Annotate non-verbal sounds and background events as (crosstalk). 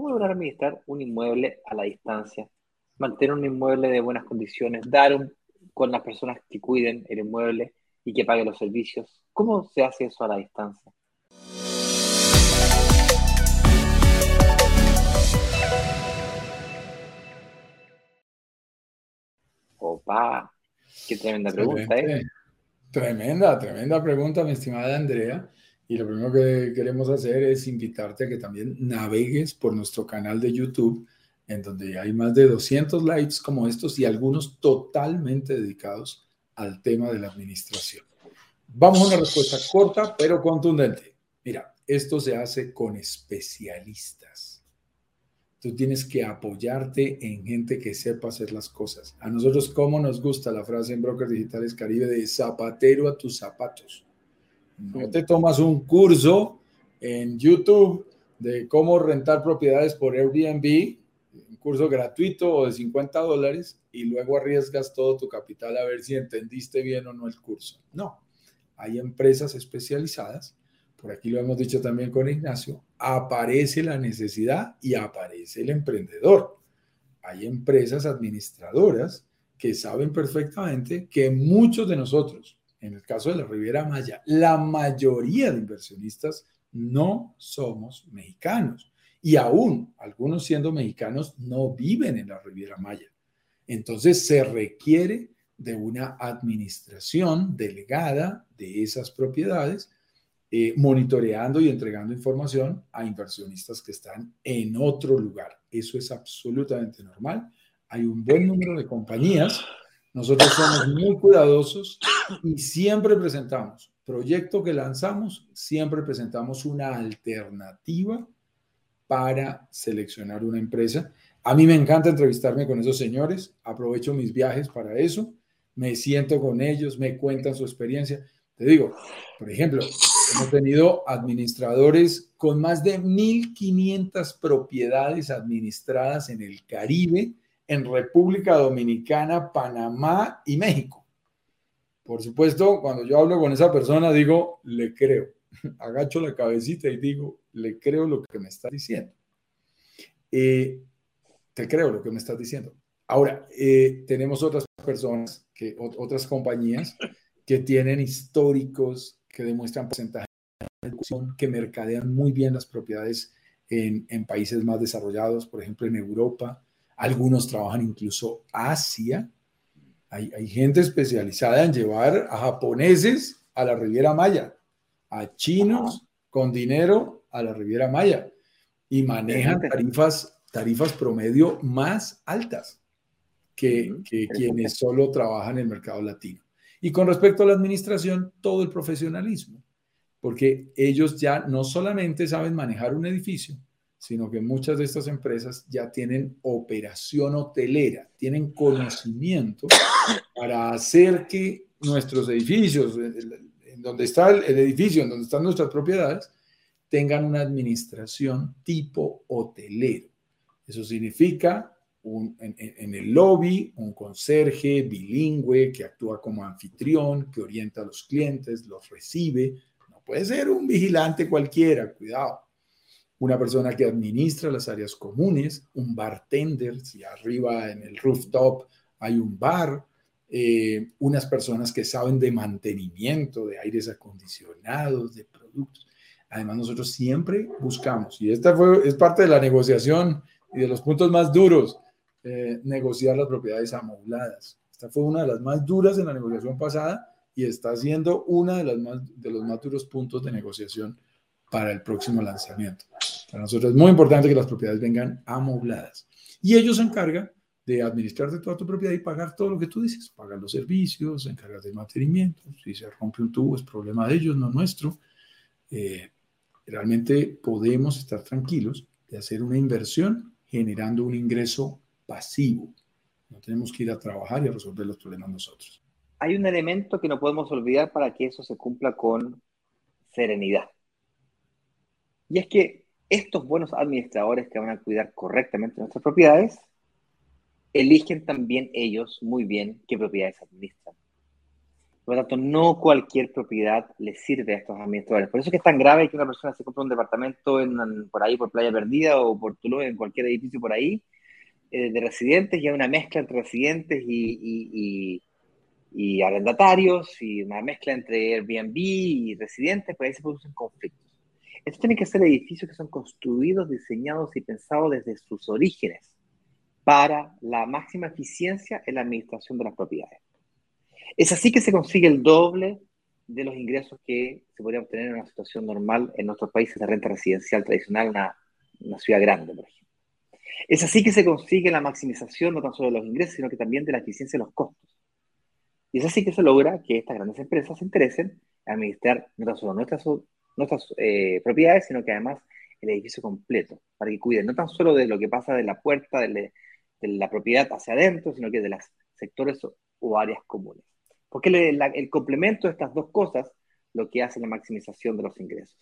¿cómo lograr administrar un inmueble a la distancia? Mantener un inmueble de buenas condiciones, dar con las personas que cuiden el inmueble y que paguen los servicios. ¿Cómo se hace eso a la distancia? Opa, qué tremenda pregunta, ¿eh? Tremenda, tremenda pregunta, mi estimada Andrea. Y lo primero que queremos hacer es invitarte a que también navegues por nuestro canal de YouTube, en donde hay más de 200 likes como estos y algunos totalmente dedicados al tema de la administración. Vamos a una respuesta corta pero contundente. Mira, esto se hace con especialistas. Tú tienes que apoyarte en gente que sepa hacer las cosas. A nosotros, ¿cómo nos gusta la frase en Brokers Digitales Caribe de zapatero a tus zapatos? No te tomas un curso en YouTube de cómo rentar propiedades por Airbnb, un curso gratuito o de 50 dólares, y luego arriesgas todo tu capital a ver si entendiste bien o no el curso. No, hay empresas especializadas, por aquí lo hemos dicho también con Ignacio, aparece la necesidad y aparece el emprendedor. Hay empresas administradoras que saben perfectamente que muchos de nosotros, en el caso de la Riviera Maya, la mayoría de inversionistas no somos mexicanos. Y aún algunos siendo mexicanos no viven en la Riviera Maya. Entonces se requiere de una administración delegada de esas propiedades, eh, monitoreando y entregando información a inversionistas que están en otro lugar. Eso es absolutamente normal. Hay un buen número de compañías nosotros somos muy cuidadosos y siempre presentamos, proyecto que lanzamos, siempre presentamos una alternativa para seleccionar una empresa. A mí me encanta entrevistarme con esos señores, aprovecho mis viajes para eso, me siento con ellos, me cuentan su experiencia. Te digo, por ejemplo, hemos tenido administradores con más de 1.500 propiedades administradas en el Caribe en República Dominicana, Panamá y México. Por supuesto, cuando yo hablo con esa persona, digo, le creo. (laughs) Agacho la cabecita y digo, le creo lo que me está diciendo. Eh, te creo lo que me estás diciendo. Ahora, eh, tenemos otras personas, que, otras compañías que tienen históricos que demuestran porcentaje de que mercadean muy bien las propiedades en, en países más desarrollados, por ejemplo, en Europa, algunos trabajan incluso Asia. Hay, gente especializada en llevar a japoneses a la Riviera Maya, a chinos con dinero a la Riviera Maya y manejan tarifas, tarifas promedio más altas que, que quienes solo trabajan en el mercado latino. Y con respecto a la administración, todo el profesionalismo, porque ellos ya no solamente saben manejar un edificio, sino que muchas de estas empresas ya tienen operación hotelera, tienen conocimiento para hacer que nuestros edificios, en donde está el edificio, en donde están nuestras propiedades, tengan una administración tipo hotelero. Eso significa en, el lobby un conserje bilingüe que actúa como anfitrión, que orienta a los clientes, los recibe. No puede ser un vigilante cualquiera, cuidado una persona que administra las áreas comunes, un bartender, si arriba en el rooftop hay un bar, eh, unas personas que saben de mantenimiento, de aires acondicionados, de productos. Además, nosotros siempre buscamos, y esta fue, es parte de la negociación y de los puntos más duros, eh, negociar las propiedades amobladas. Esta fue una de las más duras en la negociación pasada y está siendo una de, las más, de los más duros puntos de negociación para el próximo lanzamiento. Para nosotros es muy importante que las propiedades vengan amobladas. Y ellos se encargan de administrarte toda tu propiedad y pagar todo lo que tú dices. Pagar los servicios, se encargan del mantenimiento. Si se rompe un tubo es problema de ellos, no nuestro. Eh, realmente podemos estar tranquilos de hacer una inversión generando un ingreso pasivo. No tenemos que ir a trabajar y a resolver los problemas nosotros. Hay un elemento que no podemos olvidar para que eso se cumpla con serenidad. Y es que estos buenos administradores que van a cuidar correctamente nuestras propiedades, eligen también ellos muy bien qué propiedades administran. Por lo tanto, no cualquier propiedad le sirve a estos administradores. Por eso es que es tan grave que una persona se compre un departamento en, por ahí, por Playa Perdida o por Tulum, en cualquier edificio por ahí, eh, de residentes, y hay una mezcla entre residentes y, y, arrendatarios, y una mezcla entre Airbnb y residentes, pues ahí se producen conflictos. Estos tienen que ser edificios que son construidos, diseñados y pensados desde sus orígenes para la máxima eficiencia en la administración de las propiedades. Es así que se consigue el doble de los ingresos que se podrían obtener en una situación normal en nuestros países de renta residencial tradicional, una, una ciudad grande, por ejemplo. Es así que se consigue la maximización no tan solo de los ingresos, sino que también de la eficiencia de los costos. Y es así que se logra que estas grandes empresas se interesen en administrar no tan solo nuestras, nuestras eh, propiedades, sino que además el edificio completo, para que cuiden no tan solo de lo que pasa de la puerta de, la propiedad hacia adentro, sino que de los sectores o áreas comunes. Porque el complemento de estas dos cosas lo que hace la maximización de los ingresos.